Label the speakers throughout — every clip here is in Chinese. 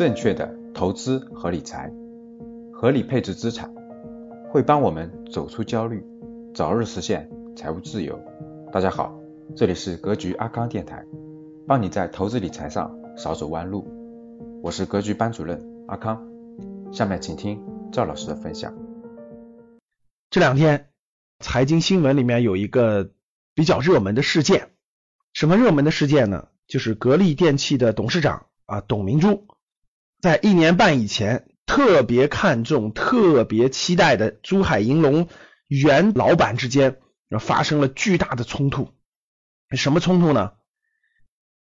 Speaker 1: 正确的投资和理财，合理配置资产，会帮我们走出焦虑，早日实现财务自由。大家好，这里是格局阿康电台，帮你在投资理财上少走弯路。我是格局班主任阿康，下面请听赵老师的分享。
Speaker 2: 这两天财经新闻里面有一个比较热门的事件，什么热门的事件呢？就是格力电器的董事长啊董明珠。在一年半以前，特别看重、特别期待的珠海银隆原老板之间发生了巨大的冲突。什么冲突呢？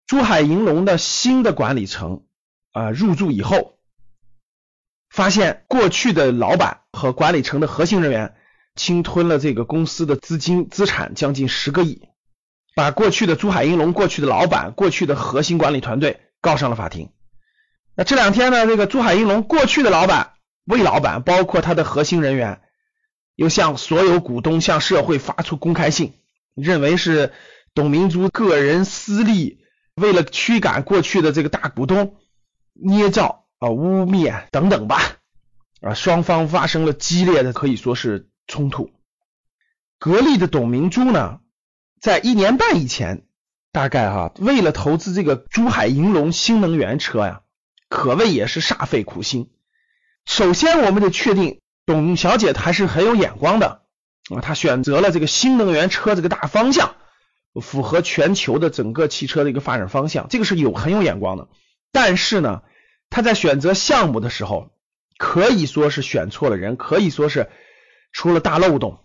Speaker 2: 珠海银隆的新的管理层啊入驻以后，发现过去的老板和管理层的核心人员侵吞了这个公司的资金资产将近十个亿，把过去的珠海银隆过去的老板、过去的核心管理团队告上了法庭。那这两天呢，这个珠海银隆过去的老板、魏老板，包括他的核心人员，又向所有股东、向社会发出公开信，认为是董明珠个人私利，为了驱赶过去的这个大股东，捏造啊、污蔑等等吧。啊，双方发生了激烈的可以说是冲突。格力的董明珠呢，在一年半以前，大概哈，为了投资这个珠海银隆新能源车呀。可谓也是煞费苦心。首先，我们得确定董小姐还是很有眼光的啊，她选择了这个新能源车这个大方向，符合全球的整个汽车的一个发展方向，这个是有很有眼光的。但是呢，她在选择项目的时候，可以说是选错了人，可以说是出了大漏洞。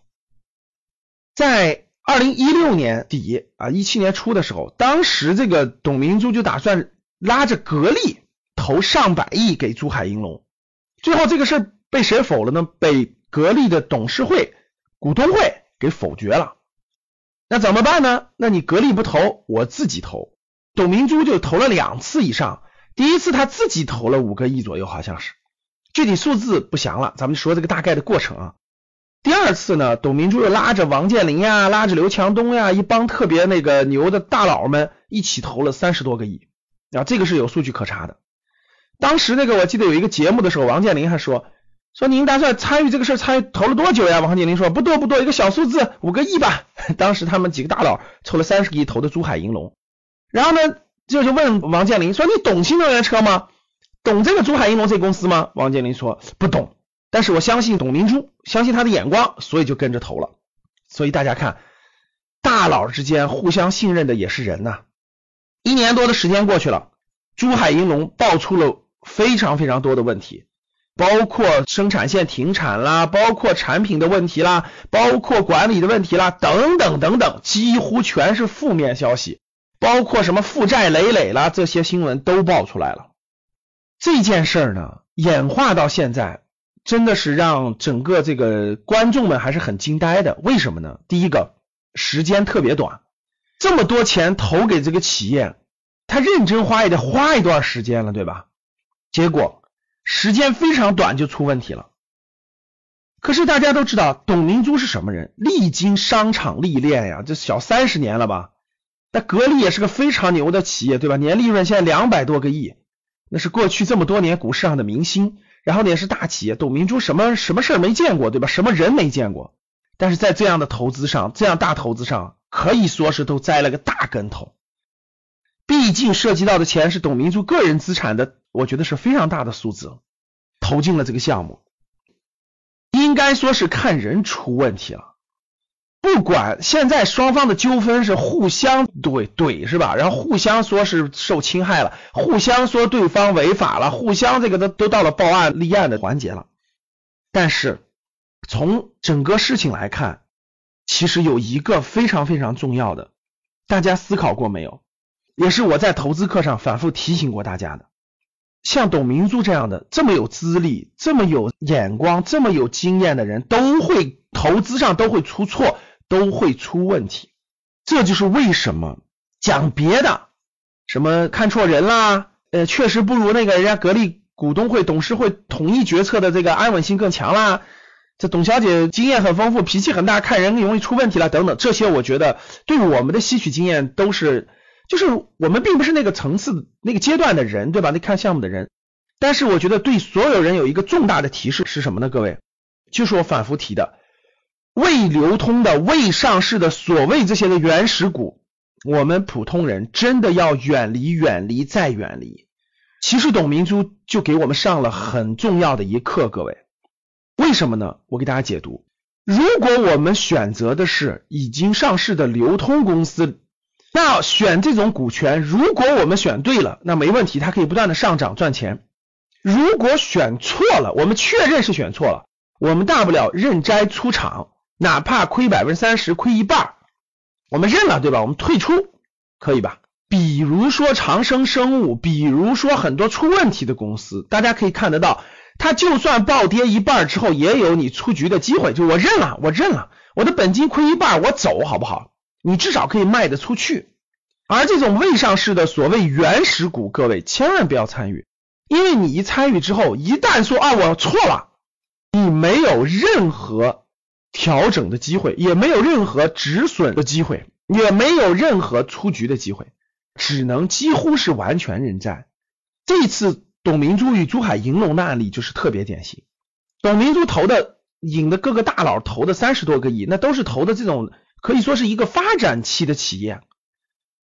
Speaker 2: 在二零一六年底啊，一七年初的时候，当时这个董明珠就打算拉着格力。投上百亿给珠海银隆，最后这个事被谁否了呢？被格力的董事会、股东会给否决了。那怎么办呢？那你格力不投，我自己投。董明珠就投了两次以上，第一次他自己投了五个亿左右，好像是，具体数字不详了。咱们说这个大概的过程啊。第二次呢，董明珠又拉着王健林呀，拉着刘强东呀，一帮特别那个牛的大佬们一起投了三十多个亿啊，这个是有数据可查的。当时那个我记得有一个节目的时候，王健林还说说您打算参与这个事参与投了多久呀？王健林说不多不多，一个小数字五个亿吧。当时他们几个大佬凑了三十个亿投的珠海银隆，然后呢就就问王健林说你懂新能源车吗？懂这个珠海银隆这公司吗？王健林说不懂，但是我相信董明珠，相信他的眼光，所以就跟着投了。所以大家看，大佬之间互相信任的也是人呐。一年多的时间过去了，珠海银隆爆出了。非常非常多的问题，包括生产线停产啦，包括产品的问题啦，包括管理的问题啦，等等等等，几乎全是负面消息，包括什么负债累累啦，这些新闻都爆出来了。这件事儿呢，演化到现在，真的是让整个这个观众们还是很惊呆的。为什么呢？第一个，时间特别短，这么多钱投给这个企业，他认真花也得花一段时间了，对吧？结果时间非常短就出问题了。可是大家都知道董明珠是什么人，历经商场历练呀，这小三十年了吧？那格力也是个非常牛的企业，对吧？年利润现在两百多个亿，那是过去这么多年股市上的明星。然后呢，也是大企业，董明珠什么什么事儿没见过，对吧？什么人没见过？但是在这样的投资上，这样大投资上，可以说是都栽了个大跟头。毕竟涉及到的钱是董明珠个人资产的。我觉得是非常大的数字，投进了这个项目，应该说是看人出问题了。不管现在双方的纠纷是互相怼怼是吧？然后互相说是受侵害了，互相说对方违法了，互相这个都都到了报案立案的环节了。但是从整个事情来看，其实有一个非常非常重要的，大家思考过没有？也是我在投资课上反复提醒过大家的。像董明珠这样的这么有资历、这么有眼光、这么有经验的人，都会投资上都会出错，都会出问题。这就是为什么讲别的，什么看错人啦，呃，确实不如那个人家格力股东会、董事会统一决策的这个安稳性更强啦。这董小姐经验很丰富，脾气很大，看人容易出问题了等等，这些我觉得对我们的吸取经验都是。就是我们并不是那个层次、那个阶段的人，对吧？那看项目的人，但是我觉得对所有人有一个重大的提示是什么呢？各位，就是我反复提的，未流通的、未上市的所谓这些的原始股，我们普通人真的要远离、远离再远离。其实董明珠就给我们上了很重要的一课，各位，为什么呢？我给大家解读。如果我们选择的是已经上市的流通公司，那选这种股权，如果我们选对了，那没问题，它可以不断的上涨赚钱。如果选错了，我们确认是选错了，我们大不了认栽出场，哪怕亏百分之三十，亏一半，我们认了，对吧？我们退出，可以吧？比如说长生生物，比如说很多出问题的公司，大家可以看得到。它就算暴跌一半之后，也有你出局的机会。就我认了，我认了，我的本金亏一半，我走好不好？你至少可以卖得出去。而这种未上市的所谓原始股，各位千万不要参与，因为你一参与之后，一旦说啊我错了，你没有任何调整的机会，也没有任何止损的机会，也没有任何出局的机会，只能几乎是完全认栽。这次。董明珠与珠海银隆的案例就是特别典型。董明珠投的引的各个大佬投的三十多个亿，那都是投的这种可以说是一个发展期的企业，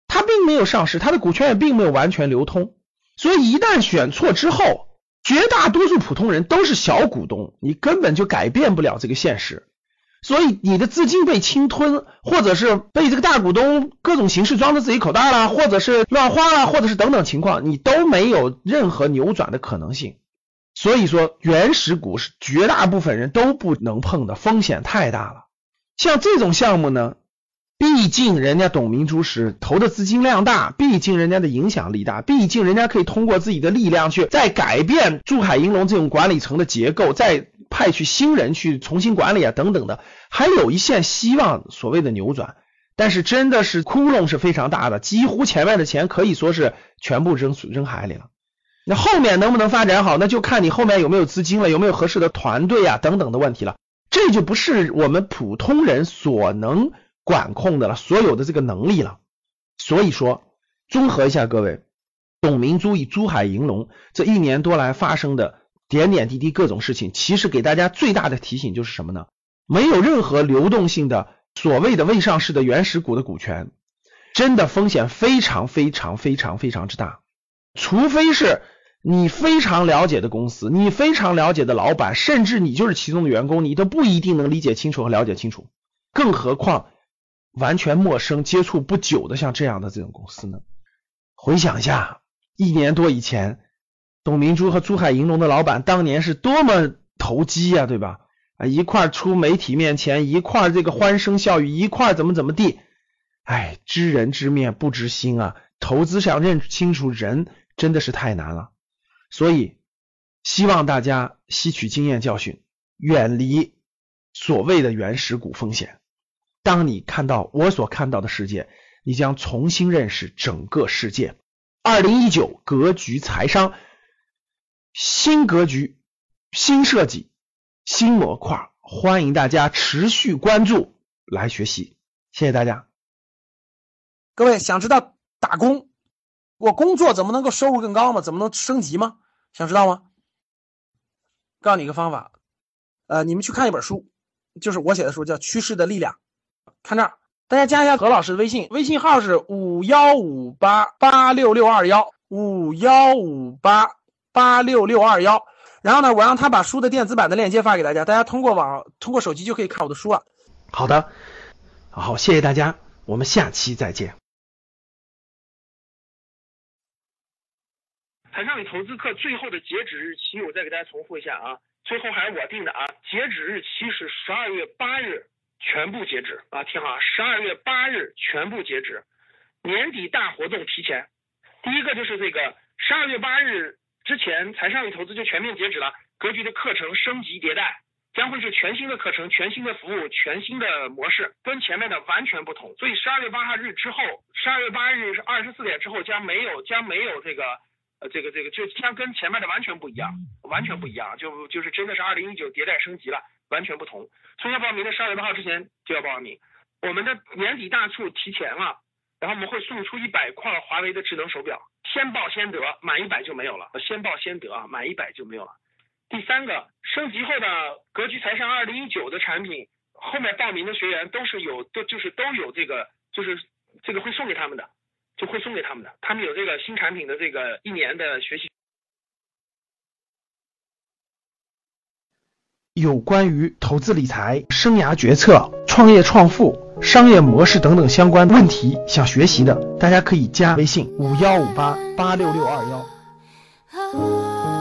Speaker 2: 它并没有上市，它的股权也并没有完全流通，所以一旦选错之后，绝大多数普通人都是小股东，你根本就改变不了这个现实。所以你的资金被侵吞，或者是被这个大股东各种形式装到自己口袋了，或者是乱花了，或者是等等情况，你都没有任何扭转的可能性。所以说，原始股是绝大部分人都不能碰的，风险太大了。像这种项目呢，毕竟人家董明珠是投的资金量大，毕竟人家的影响力大，毕竟人家可以通过自己的力量去再改变珠海银隆这种管理层的结构，再。派去新人去重新管理啊，等等的，还有一线希望，所谓的扭转。但是真的是窟窿是非常大的，几乎前面的钱可以说是全部扔扔海里了。那后面能不能发展好，那就看你后面有没有资金了，有没有合适的团队啊，等等的问题了。这就不是我们普通人所能管控的了，所有的这个能力了。所以说，综合一下各位，董明珠与珠海银隆这一年多来发生的。点点滴滴各种事情，其实给大家最大的提醒就是什么呢？没有任何流动性的所谓的未上市的原始股的股权，真的风险非常非常非常非常之大。除非是你非常了解的公司，你非常了解的老板，甚至你就是其中的员工，你都不一定能理解清楚和了解清楚。更何况完全陌生、接触不久的像这样的这种公司呢？回想一下，一年多以前。董明珠和珠海银隆的老板当年是多么投机呀，对吧？啊，一块出媒体面前，一块这个欢声笑语，一块怎么怎么地？哎，知人知面不知心啊！投资想认清楚人真的是太难了。所以希望大家吸取经验教训，远离所谓的原始股风险。当你看到我所看到的世界，你将重新认识整个世界。二零一九格局财商。新格局、新设计、新模块，欢迎大家持续关注来学习，谢谢大家。
Speaker 3: 各位想知道打工，我工作怎么能够收入更高吗？怎么能升级吗？想知道吗？告诉你一个方法，呃，你们去看一本书，就是我写的书，叫《趋势的力量》。看这儿，大家加一下何老师的微信，微信号是五幺五八八六六二幺五幺五八。八六六二幺，然后呢，我让他把书的电子版的链接发给大家，大家通过网通过手机就可以看我的书了。
Speaker 2: 好的，好，谢谢大家，我们下期再见。
Speaker 4: 财商与投资课最后的截止日期，我再给大家重复一下啊，最后还是我定的啊，截止日期是十二月八日，全部截止啊，听好，十二月八日全部截止，年底大活动提前，第一个就是这个十二月八日。之前财商与投资就全面截止了，格局的课程升级迭代，将会是全新的课程、全新的服务、全新的模式，跟前面的完全不同。所以十二月八号日之后，十二月八日是二十四点之后将没有将没有这个呃这个这个就像跟前面的完全不一样，完全不一样，就就是真的是二零一九迭代升级了，完全不同。所以要报名的十二月八号之前就要报名，我们的年底大促提前了。然后我们会送出一百块华为的智能手表，先报先得，满一百就没有了，先报先得啊，满一百就没有了。第三个，升级后的格局财商二零一九的产品，后面报名的学员都是有，都就是都有这个，就是这个会送给他们的，就会送给他们的，他们有这个新产品的这个一年的学习。
Speaker 2: 有关于投资理财、生涯决策、创业创富、商业模式等等相关问题，想学习的，大家可以加微信五幺五八八六六二幺。